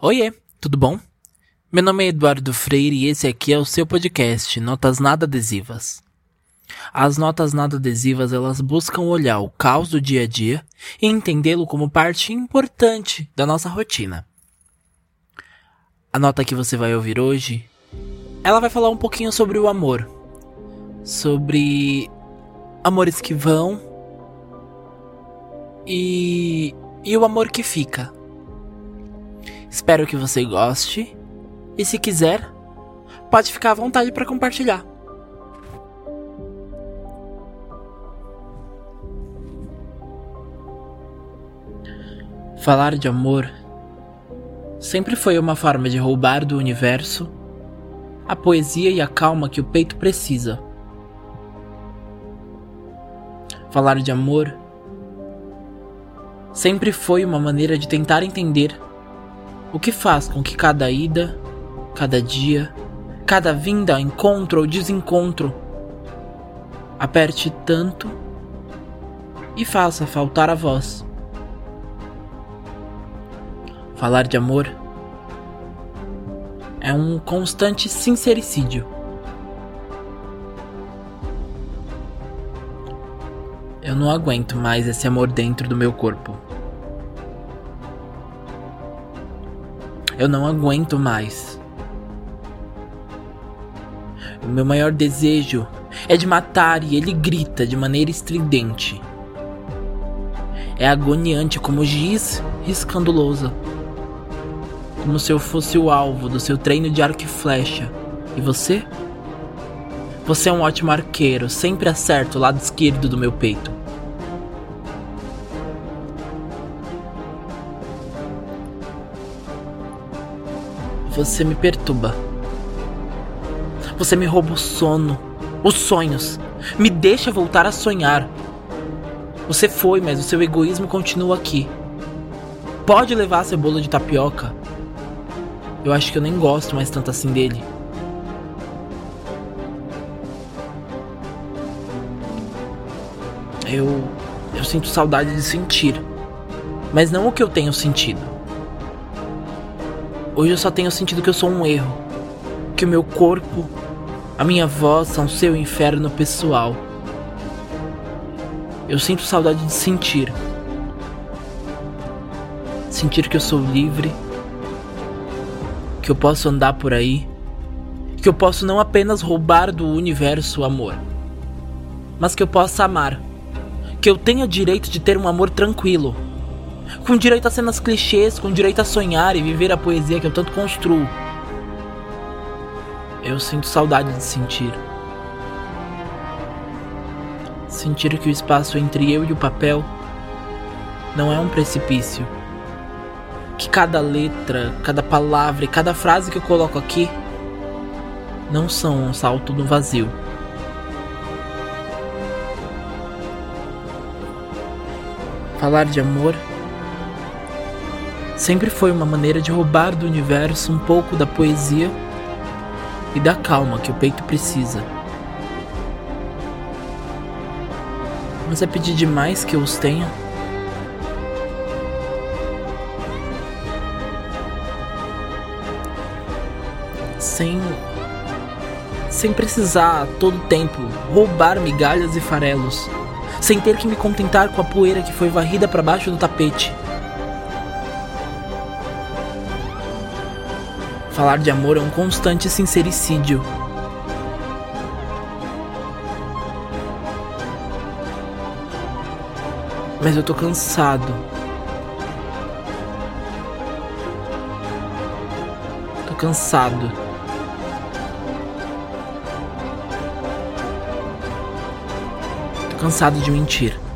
Oiê, tudo bom? Meu nome é Eduardo Freire e esse aqui é o seu podcast Notas Nada Adesivas. As notas nada adesivas elas buscam olhar o caos do dia a dia e entendê-lo como parte importante da nossa rotina. A nota que você vai ouvir hoje, ela vai falar um pouquinho sobre o amor, sobre amores que vão e e o amor que fica. Espero que você goste e se quiser, pode ficar à vontade para compartilhar. Falar de amor sempre foi uma forma de roubar do universo a poesia e a calma que o peito precisa. Falar de amor sempre foi uma maneira de tentar entender o que faz com que cada ida, cada dia, cada vinda, encontro ou desencontro aperte tanto e faça faltar a voz. Falar de amor é um constante sincericídio. Eu não aguento mais esse amor dentro do meu corpo. Eu não aguento mais. O meu maior desejo é de matar e ele grita de maneira estridente. É agoniante como giz riscando lousa como se eu fosse o alvo do seu treino de arco e flecha. E você? Você é um ótimo arqueiro, sempre acerta o lado esquerdo do meu peito. Você me perturba. Você me rouba o sono, os sonhos, me deixa voltar a sonhar. Você foi, mas o seu egoísmo continua aqui. Pode levar a cebola de tapioca, eu acho que eu nem gosto mais tanto assim dele. Eu. Eu sinto saudade de sentir. Mas não o que eu tenho sentido. Hoje eu só tenho sentido que eu sou um erro. Que o meu corpo, a minha voz são seu inferno pessoal. Eu sinto saudade de sentir. Sentir que eu sou livre que eu posso andar por aí, que eu posso não apenas roubar do universo o amor, mas que eu possa amar, que eu tenha direito de ter um amor tranquilo, com direito a cenas clichês, com direito a sonhar e viver a poesia que eu tanto construo. Eu sinto saudade de sentir. Sentir que o espaço entre eu e o papel não é um precipício que cada letra, cada palavra e cada frase que eu coloco aqui não são um salto no vazio. Falar de amor sempre foi uma maneira de roubar do universo um pouco da poesia e da calma que o peito precisa. Mas é pedir demais que eu os tenha? sem sem precisar a todo tempo roubar migalhas e farelos, sem ter que me contentar com a poeira que foi varrida para baixo do tapete. Falar de amor é um constante sincericídio. Mas eu tô cansado. Tô cansado. cansado de mentir.